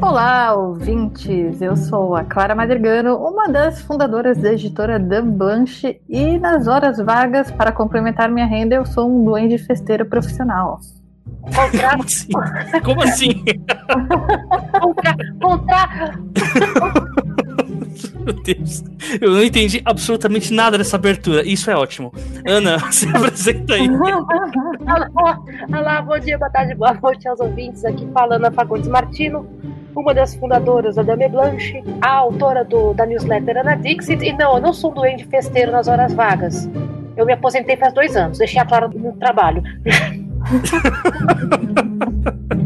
Olá, ouvintes! Eu sou a Clara Madrigano, uma das fundadoras da editora Dan Blanche, e nas horas vagas, para complementar minha renda, eu sou um duende festeiro profissional. Como assim? Como assim? Contra... Meu Deus. Eu não entendi absolutamente nada dessa abertura. Isso é ótimo. Ana, se apresenta aí. Olá, bom dia, boa tarde, boa noite aos ouvintes. Aqui falando a Fagundes Martino, uma das fundadoras da Dame Blanche, a autora do, da newsletter Ana Dixit. E não, eu não sou um doente festeiro nas horas vagas. Eu me aposentei faz dois anos, deixei a Clara no trabalho.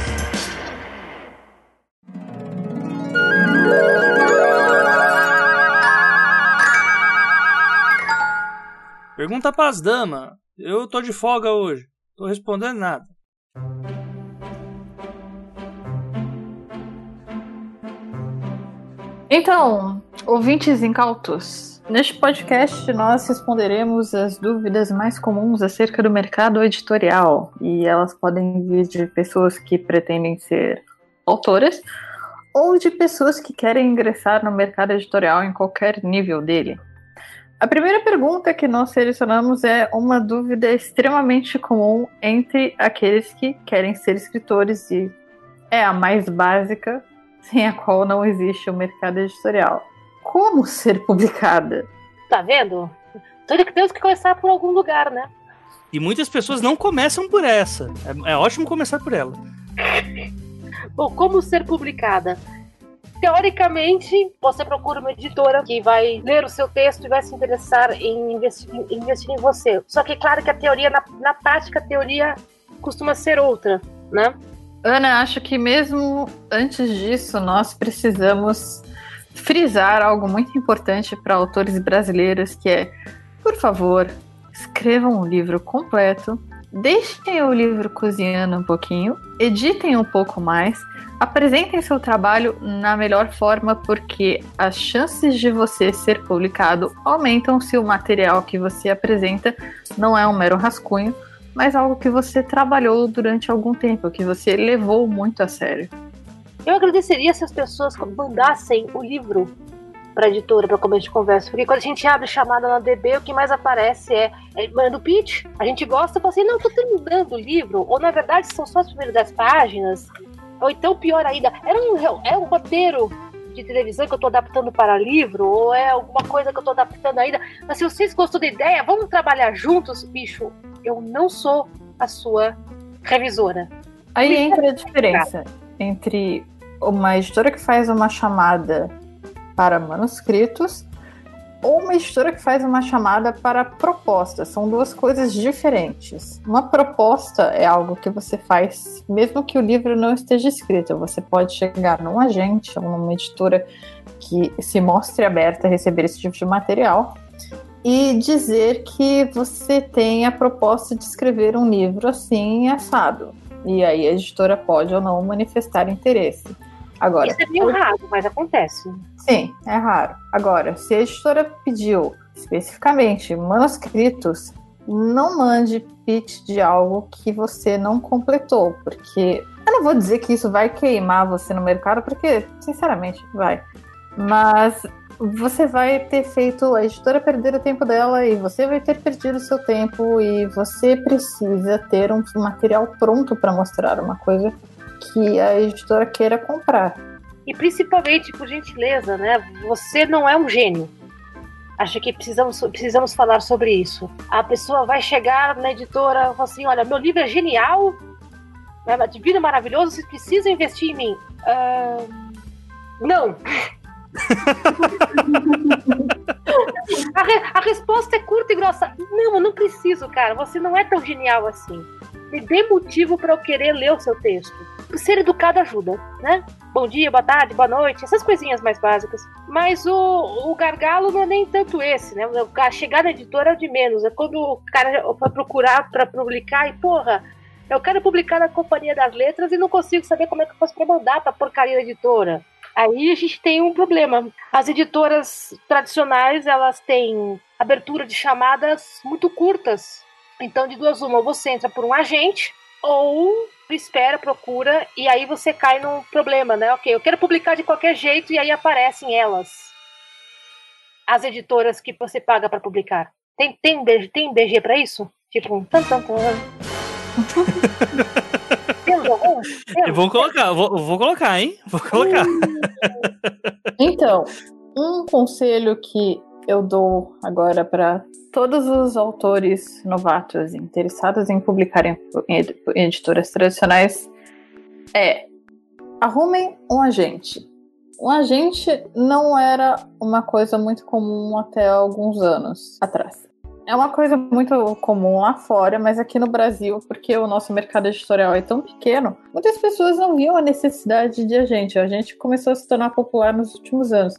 Pergunta pras damas. Eu tô de folga hoje. Tô respondendo nada. Então, ouvintes incautos, neste podcast nós responderemos as dúvidas mais comuns acerca do mercado editorial. E elas podem vir de pessoas que pretendem ser autoras ou de pessoas que querem ingressar no mercado editorial em qualquer nível dele. A primeira pergunta que nós selecionamos é uma dúvida extremamente comum entre aqueles que querem ser escritores e é a mais básica, sem a qual não existe o um mercado editorial. Como ser publicada? Tá vendo? Tudo que temos que começar por algum lugar, né? E muitas pessoas não começam por essa. É, é ótimo começar por ela. Bom, como ser publicada? Teoricamente, você procura uma editora que vai ler o seu texto e vai se interessar em investir, em, investir em você. Só que claro que a teoria, na, na prática, a teoria costuma ser outra, né? Ana, acho que mesmo antes disso, nós precisamos frisar algo muito importante para autores brasileiros, que é, por favor, escrevam um livro completo, deixem o livro cozinhando um pouquinho, editem um pouco mais, Apresentem seu trabalho na melhor forma, porque as chances de você ser publicado aumentam se o material que você apresenta não é um mero rascunho, mas algo que você trabalhou durante algum tempo, que você levou muito a sério. Eu agradeceria se as pessoas mandassem o livro para editora para começo de conversa, porque quando a gente abre chamada na DB, o que mais aparece é, é manda o pitch, a gente gosta, fala assim, não, tô terminando o livro, ou na verdade são só as primeiras 10 páginas, ou então, pior ainda, era um, é um roteiro de televisão que eu tô adaptando para livro, ou é alguma coisa que eu tô adaptando ainda. Mas se vocês gostam da ideia, vamos trabalhar juntos, bicho. Eu não sou a sua revisora. Aí entra a diferença entre uma editora que faz uma chamada para manuscritos ou uma editora que faz uma chamada para proposta. São duas coisas diferentes. Uma proposta é algo que você faz mesmo que o livro não esteja escrito. Você pode chegar num agente ou numa editora que se mostre aberta a receber esse tipo de material e dizer que você tem a proposta de escrever um livro assim assado. E aí a editora pode ou não manifestar interesse. Agora, Isso é meio raro, mas acontece. Sim, é raro. Agora, se a editora pediu especificamente manuscritos, não mande pitch de algo que você não completou, porque eu não vou dizer que isso vai queimar você no mercado, porque, sinceramente, vai. Mas você vai ter feito a editora perder o tempo dela e você vai ter perdido o seu tempo e você precisa ter um material pronto para mostrar uma coisa que a editora queira comprar. E principalmente, por gentileza, né? Você não é um gênio. Acho que precisamos, precisamos falar sobre isso. A pessoa vai chegar na editora e falar assim: olha, meu livro é genial, é divino, maravilhoso, vocês precisam investir em mim. Uh, não. a, re, a, resposta é curta e grossa. Não, eu não preciso, cara. Você não é tão genial assim. Me dê motivo para eu querer ler o seu texto. Ser educado ajuda, né? Bom dia, boa tarde, boa noite, essas coisinhas mais básicas. Mas o, o gargalo não é nem tanto esse, né? A chegar na editora é o de menos. É quando o cara vai procurar para publicar e, porra, eu quero publicar na Companhia das Letras e não consigo saber como é que eu posso mandar pra porcaria da editora. Aí a gente tem um problema. As editoras tradicionais, elas têm abertura de chamadas muito curtas. Então, de duas uma, você entra por um agente ou espera, procura e aí você cai num problema, né? Ok, eu quero publicar de qualquer jeito e aí aparecem elas. As editoras que você paga para publicar. Tem, tem, tem BG para isso? Tipo, um tan, tan, tan. Eu vou colocar, vou, vou colocar, hein? Vou colocar. Então, um conselho que eu dou agora para todos os autores novatos interessados em publicar em editoras tradicionais é arrumem um agente. Um agente não era uma coisa muito comum até alguns anos atrás. É uma coisa muito comum lá fora, mas aqui no Brasil, porque o nosso mercado editorial é tão pequeno, muitas pessoas não viam a necessidade de agente. A gente começou a se tornar popular nos últimos anos.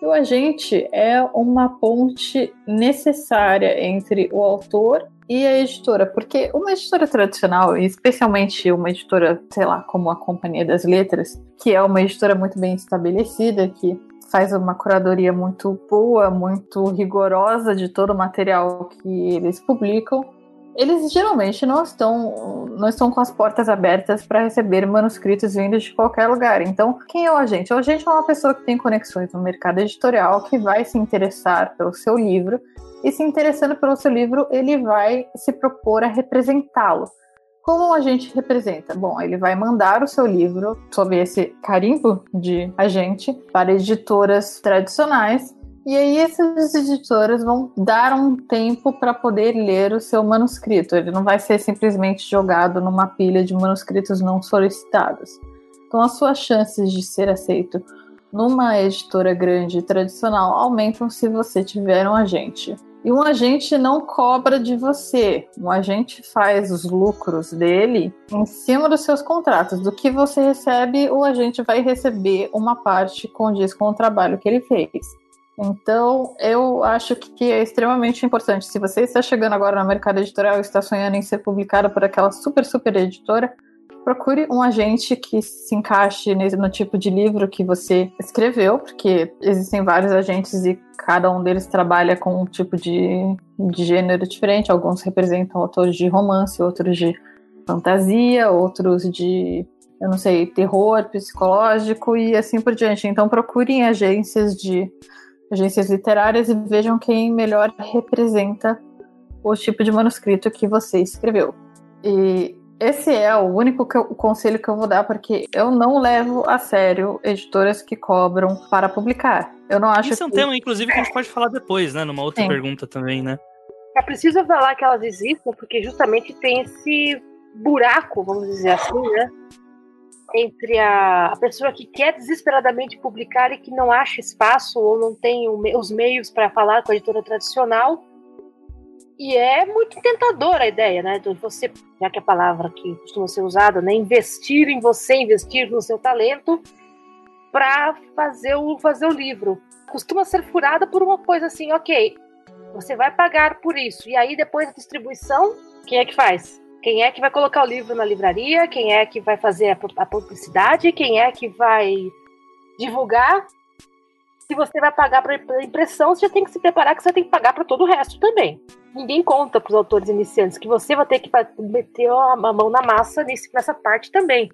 E o agente é uma ponte necessária entre o autor e a editora, porque uma editora tradicional, especialmente uma editora, sei lá, como a Companhia das Letras, que é uma editora muito bem estabelecida, que faz uma curadoria muito boa, muito rigorosa de todo o material que eles publicam. Eles geralmente não estão, não estão com as portas abertas para receber manuscritos vindos de qualquer lugar. Então, quem é o agente? O agente é uma pessoa que tem conexões no mercado editorial, que vai se interessar pelo seu livro, e se interessando pelo seu livro, ele vai se propor a representá-lo. Como a gente representa? Bom, ele vai mandar o seu livro sob esse carimbo de agente para editoras tradicionais e aí essas editoras vão dar um tempo para poder ler o seu manuscrito. Ele não vai ser simplesmente jogado numa pilha de manuscritos não solicitados. Então as suas chances de ser aceito numa editora grande e tradicional aumentam se você tiver um agente. E um agente não cobra de você. Um agente faz os lucros dele em cima dos seus contratos. Do que você recebe, o agente vai receber uma parte condiz com o trabalho que ele fez. Então, eu acho que é extremamente importante. Se você está chegando agora no mercado editorial e está sonhando em ser publicado por aquela super, super editora, procure um agente que se encaixe no tipo de livro que você escreveu, porque existem vários agentes e cada um deles trabalha com um tipo de, de gênero diferente. Alguns representam autores de romance, outros de fantasia, outros de, eu não sei, terror psicológico e assim por diante. Então procurem agências de agências literárias e vejam quem melhor representa o tipo de manuscrito que você escreveu. E esse é o único que eu, o conselho que eu vou dar, porque eu não levo a sério editoras que cobram para publicar. Eu não acho Isso é um que... tema, inclusive, que a gente pode falar depois, né? Numa outra Sim. pergunta também, né? É preciso falar que elas existem, porque justamente tem esse buraco, vamos dizer assim, né? Entre a, a pessoa que quer desesperadamente publicar e que não acha espaço ou não tem os meios para falar com a editora tradicional e é muito tentadora a ideia, né? De você, já que a palavra que costuma ser usada, né? Investir em você, investir no seu talento para fazer o, fazer o livro. Costuma ser furada por uma coisa assim, ok, você vai pagar por isso. E aí depois a distribuição, quem é que faz? Quem é que vai colocar o livro na livraria? Quem é que vai fazer a, publicidade? Quem é que vai divulgar? Se você vai pagar para impressão, você já tem que se preparar que você tem que pagar para todo o resto também ninguém conta para os autores iniciantes que você vai ter que meter a mão na massa nesse, nessa parte também.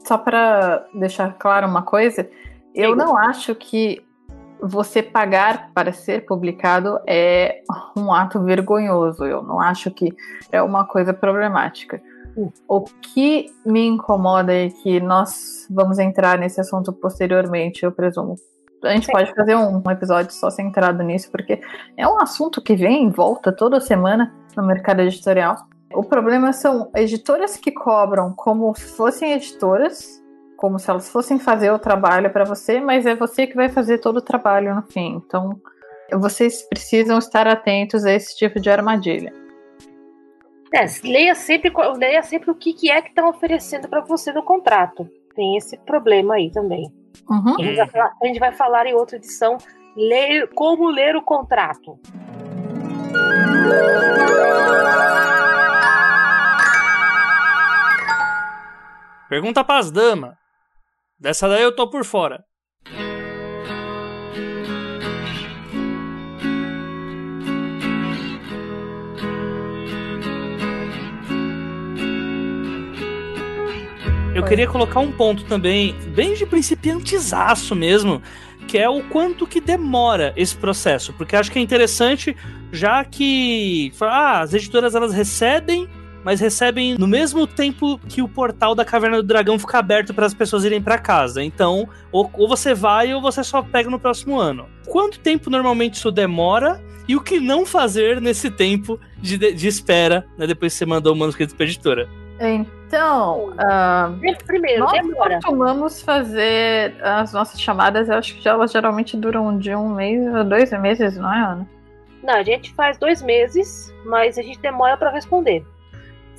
Só para deixar claro uma coisa, eu não acho que você pagar para ser publicado é um ato vergonhoso. Eu não acho que é uma coisa problemática. O que me incomoda é que nós vamos entrar nesse assunto posteriormente, eu presumo. A gente Sim. pode fazer um, um episódio só centrado nisso, porque é um assunto que vem em volta toda semana no mercado editorial. O problema são editoras que cobram como se fossem editoras, como se elas fossem fazer o trabalho para você, mas é você que vai fazer todo o trabalho no fim. Então, vocês precisam estar atentos a esse tipo de armadilha. É, leia sempre, leia sempre o que, que é que estão oferecendo para você no contrato. Tem esse problema aí também. Uhum. A, gente vai falar, a gente vai falar em outra edição ler, como ler o contrato. Pergunta pras damas. Dessa daí eu tô por fora. Eu queria colocar um ponto também, bem de principiantezaço mesmo, que é o quanto que demora esse processo, porque acho que é interessante, já que ah, as editoras elas recebem mas recebem no mesmo tempo que o portal da Caverna do Dragão fica aberto para as pessoas irem para casa. Então, ou, ou, você vai ou você só pega no próximo ano. Quanto tempo normalmente isso demora e o que não fazer nesse tempo de, de espera, né, depois que você mandou o manuscrito para editora? Então, uh, primeiro, nós demora. costumamos fazer as nossas chamadas, eu acho que elas geralmente duram de um mês a dois meses, não é, Ana? Não, a gente faz dois meses, mas a gente demora para responder.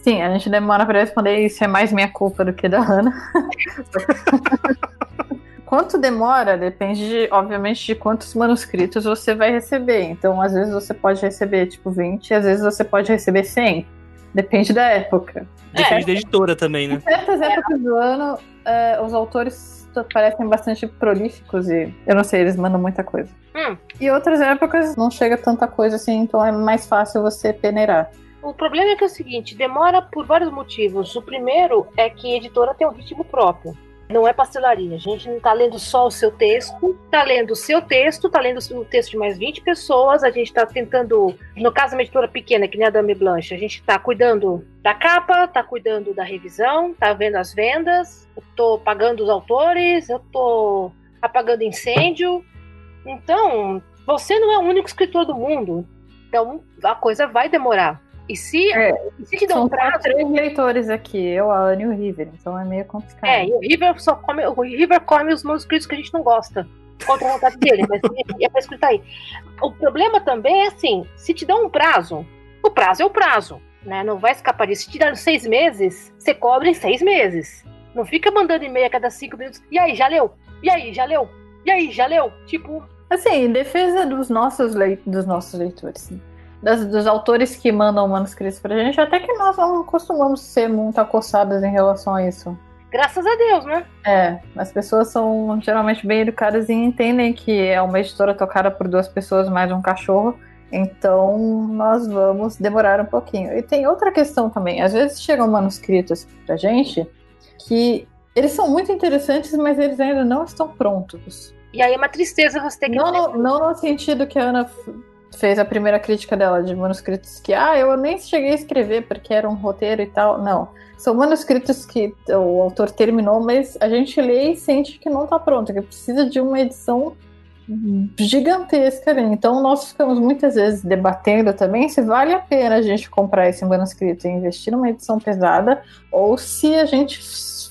Sim, a gente demora para responder e isso é mais minha culpa do que da Ana. Quanto demora depende, de, obviamente, de quantos manuscritos você vai receber. Então, às vezes você pode receber tipo 20, às vezes você pode receber 100. Depende da época. Depende é. da editora também, né? Em certas épocas do ano, uh, os autores parecem bastante prolíficos e eu não sei, eles mandam muita coisa. Hum. E outras épocas não chega tanta coisa assim, então é mais fácil você peneirar. O problema é que é o seguinte, demora por vários motivos. O primeiro é que a editora tem um ritmo próprio. Não é pastelaria. A gente não está lendo só o seu texto, está lendo o seu texto, está lendo o texto de mais 20 pessoas. A gente está tentando, no caso uma editora pequena, que nem a Dame Blanche, a gente está cuidando da capa, está cuidando da revisão, está vendo as vendas, estou pagando os autores, eu estou apagando incêndio. Então, você não é o único escritor do mundo. Então, a coisa vai demorar. E se, é, e se te dão um prazo. três leitores aqui, eu, a Anne e o River, então é meio complicado. É, e o River só come. O River come os manuscritos que a gente não gosta. Contra a vontade dele, mas é pra escritar aí. O problema também é assim: se te dão um prazo, o prazo é o prazo. Né? Não vai escapar disso. Se te dão seis meses, você cobra em seis meses. Não fica mandando e-mail a cada cinco minutos. E aí, já leu? E aí, já leu? E aí, já leu? Tipo. Assim, em defesa dos nossos, leit dos nossos leitores das, dos autores que mandam manuscritos pra gente, até que nós não costumamos ser muito acossadas em relação a isso. Graças a Deus, né? É, as pessoas são geralmente bem educadas e entendem que é uma editora tocada por duas pessoas mais um cachorro. Então, nós vamos demorar um pouquinho. E tem outra questão também. Às vezes chegam manuscritos pra gente que eles são muito interessantes, mas eles ainda não estão prontos. E aí é uma tristeza você ter que. Não, no, não no sentido que a Ana fez a primeira crítica dela de manuscritos que, ah, eu nem cheguei a escrever porque era um roteiro e tal. Não. São manuscritos que o autor terminou, mas a gente lê e sente que não está pronto, que precisa de uma edição gigantesca ali. Então nós ficamos muitas vezes debatendo também se vale a pena a gente comprar esse manuscrito e investir numa edição pesada ou se a gente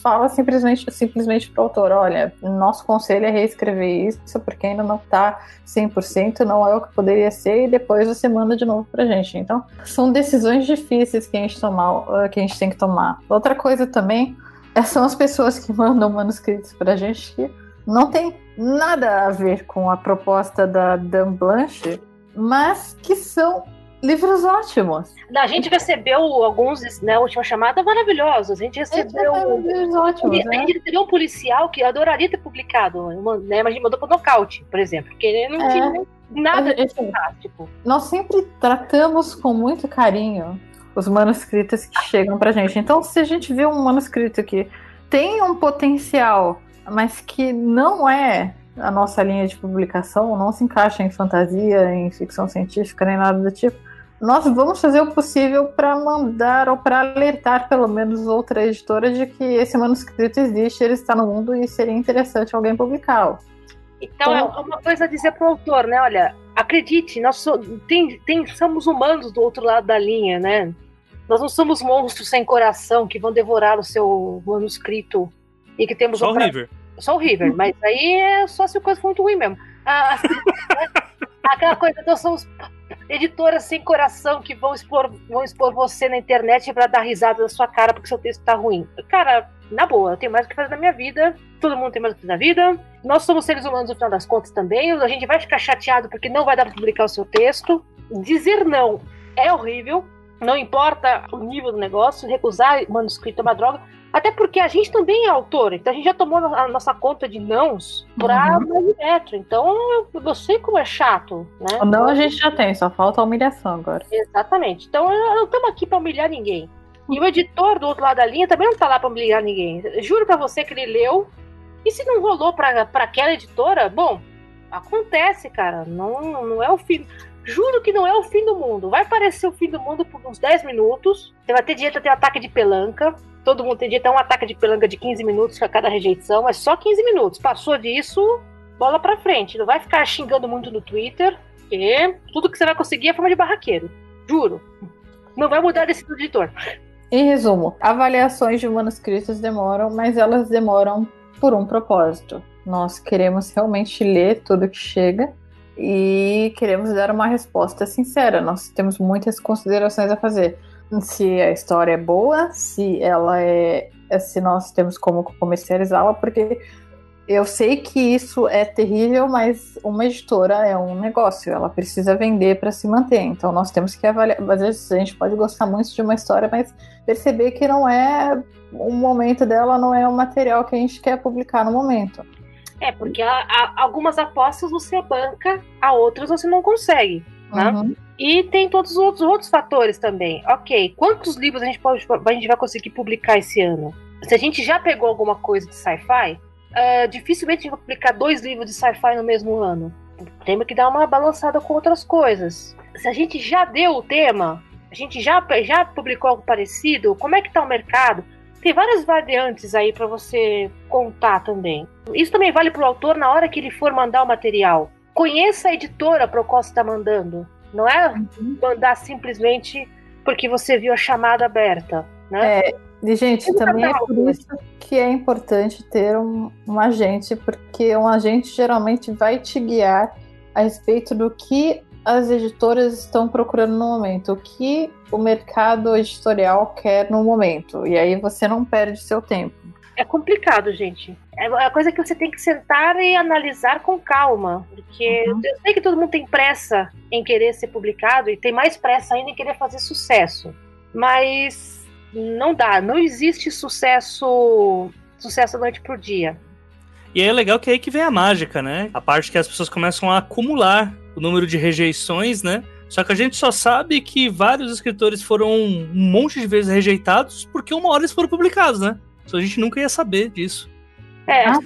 fala simplesmente simplesmente para o autor, olha, nosso conselho é reescrever isso porque ainda não está 100%, não é o que poderia ser e depois você manda de novo para gente. Então, são decisões difíceis que a gente tomar, que a gente tem que tomar. Outra coisa também é, são as pessoas que mandam manuscritos para a gente que não tem nada a ver com a proposta da Dan Blanche, mas que são livros ótimos. A gente recebeu alguns na né, última chamada maravilhosos. A gente recebeu. Livros ótimos, a gente né? recebeu um policial que adoraria ter publicado, né? Mas mandou pro nocaute, por exemplo, porque ele não é. tinha nada de fantástico. Nós sempre tratamos com muito carinho os manuscritos que chegam pra gente. Então, se a gente vê um manuscrito que tem um potencial, mas que não é a nossa linha de publicação, não se encaixa em fantasia, em ficção científica, nem nada do tipo nós vamos fazer o possível para mandar ou para alertar pelo menos outra editora de que esse manuscrito existe, ele está no mundo e seria interessante alguém publicá-lo. Então, então é uma coisa a dizer para o autor, né? Olha, acredite, nós so, tem, tem, somos humanos do outro lado da linha, né? Nós não somos monstros sem coração que vão devorar o seu manuscrito e que temos só o River. Só o River, mas aí é só se o coisa for muito ruim mesmo. Ah, aquela coisa, nós somos editoras sem coração que vão expor, vão expor você na internet para dar risada da sua cara porque seu texto tá ruim. Cara, na boa, eu tenho mais o que fazer na minha vida, todo mundo tem mais o que fazer na vida. Nós somos seres humanos no final das contas também. A gente vai ficar chateado porque não vai dar para publicar o seu texto. Dizer não é horrível, não importa o nível do negócio, recusar manuscrito é uma droga. Até porque a gente também é autor, então a gente já tomou a nossa conta de nãos pra uhum. direto. Então eu, sei como é chato, né? O não a gente já tem, só falta a humilhação agora. Exatamente. Então não estamos aqui para humilhar ninguém. E o editor do outro lado da linha também não tá lá para humilhar ninguém. Juro para você que ele leu. E se não rolou para aquela editora, bom, acontece, cara. Não, não é o fim. Juro que não é o fim do mundo. Vai parecer o fim do mundo por uns 10 minutos. Você vai ter direito a ter ataque de pelanca. Todo mundo tem direito a um ataque de pelanca de 15 minutos a cada rejeição. É só 15 minutos. Passou disso, bola pra frente. Não vai ficar xingando muito no Twitter. Porque tudo que você vai conseguir é forma de barraqueiro. Juro. Não vai mudar desse editor. Em resumo, avaliações de manuscritos demoram, mas elas demoram por um propósito. Nós queremos realmente ler tudo que chega e queremos dar uma resposta sincera. Nós temos muitas considerações a fazer. Se a história é boa, se ela é, se nós temos como comercializá-la, porque eu sei que isso é terrível, mas uma editora é um negócio, ela precisa vender para se manter. Então nós temos que avaliar. Às vezes a gente pode gostar muito de uma história, mas perceber que não é o momento dela, não é o material que a gente quer publicar no momento. É, porque a, a, algumas apostas você banca, a outras você não consegue. Né? Uhum. E tem todos os outros, outros fatores também. Ok, quantos livros a gente, pode, a gente vai conseguir publicar esse ano? Se a gente já pegou alguma coisa de sci-fi, uh, dificilmente a gente vai publicar dois livros de sci-fi no mesmo ano. Temos que dar uma balançada com outras coisas. Se a gente já deu o tema, a gente já, já publicou algo parecido, como é que está o mercado? Tem várias variantes aí para você contar também. Isso também vale para o autor na hora que ele for mandar o material. Conheça a editora para o qual você está mandando. Não é mandar simplesmente porque você viu a chamada aberta. Né? É, e, gente, também é por isso que é importante ter um, um agente, porque um agente geralmente vai te guiar a respeito do que as editoras estão procurando no momento, o que o mercado editorial quer no momento. E aí você não perde seu tempo. É complicado, gente. É uma coisa que você tem que sentar e analisar com calma. Porque uhum. eu sei que todo mundo tem pressa em querer ser publicado e tem mais pressa ainda em querer fazer sucesso. Mas não dá, não existe sucesso sucesso noite pro dia. E é legal que é aí que vem a mágica, né? A parte que as pessoas começam a acumular o número de rejeições, né? Só que a gente só sabe que vários escritores foram um monte de vezes rejeitados porque uma hora eles foram publicados, né? Só a gente nunca ia saber disso. É, a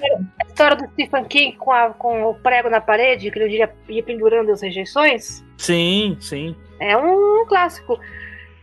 história do Stephen King com, a, com o prego na parede, que ele ia, ia pendurando as rejeições. Sim, sim. É um, um clássico.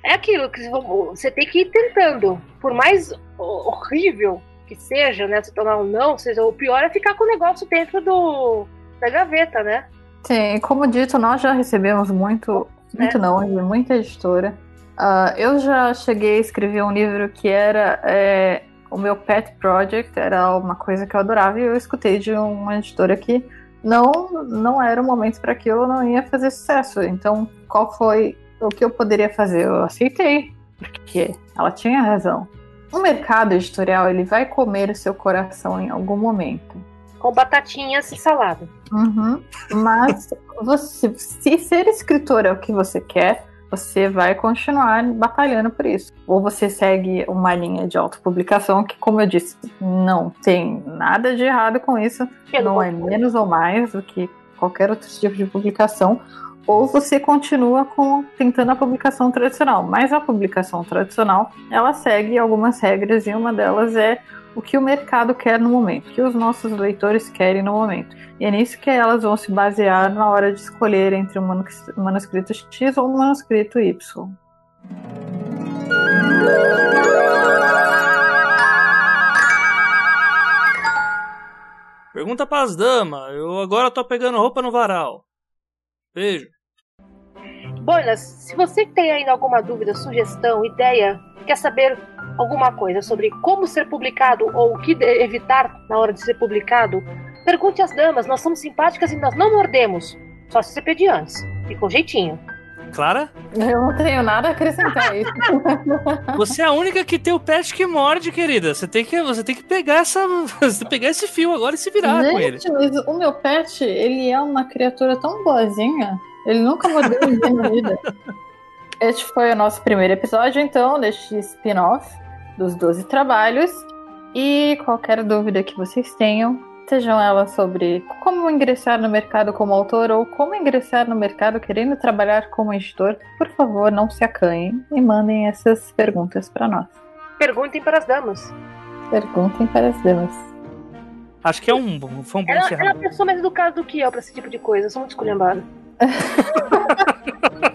É aquilo que você tem que ir tentando. Por mais horrível que seja, né? Se tornar um não, seja, o pior é ficar com o negócio dentro do, da gaveta, né? Sim, como dito, nós já recebemos muito, muito é. não, de muita editora. Uh, eu já cheguei a escrever um livro que era é, o meu pet project, era uma coisa que eu adorava, e eu escutei de uma editora que não, não era o momento para aquilo, não ia fazer sucesso. Então, qual foi o que eu poderia fazer? Eu aceitei, porque ela tinha razão. O mercado editorial ele vai comer o seu coração em algum momento com batatinhas e salada. Uhum. Mas você, se ser escritor é o que você quer, você vai continuar batalhando por isso. Ou você segue uma linha de autopublicação, que, como eu disse, não tem nada de errado com isso, não é menos ou mais do que qualquer outro tipo de publicação. Ou você continua com tentando a publicação tradicional. Mas a publicação tradicional, ela segue algumas regras e uma delas é o que o mercado quer no momento, o que os nossos leitores querem no momento. E é nisso que elas vão se basear na hora de escolher entre um manuscrito X ou um manuscrito Y. Pergunta para as damas. Eu agora tô pegando roupa no varal. Beijo. Boinas, se você tem ainda alguma dúvida, sugestão, ideia, quer saber alguma coisa sobre como ser publicado ou o que evitar na hora de ser publicado, pergunte às damas. Nós somos simpáticas e nós não mordemos. Só se você pedir antes. E com jeitinho. Clara? Eu não tenho nada a acrescentar isso. Você é a única que tem o pet que morde, querida. Você tem que, você tem que pegar essa, pegar esse fio agora e se virar Gente, com ele. Mas o meu pet, ele é uma criatura tão boazinha. Ele nunca mordeu ninguém na vida. Este foi o nosso primeiro episódio, então, deste spin-off dos 12 trabalhos. E qualquer dúvida que vocês tenham, sejam elas sobre como ingressar no mercado como autor ou como ingressar no mercado querendo trabalhar como editor, por favor, não se acanhem e mandem essas perguntas para nós. Perguntem para as damas. Perguntem para as damas. Acho que é um, foi um bom ela, ela é uma pessoa mais educada do que eu para esse tipo de coisa. Eu sou muito esculhambada.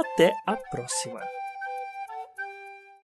até a próxima.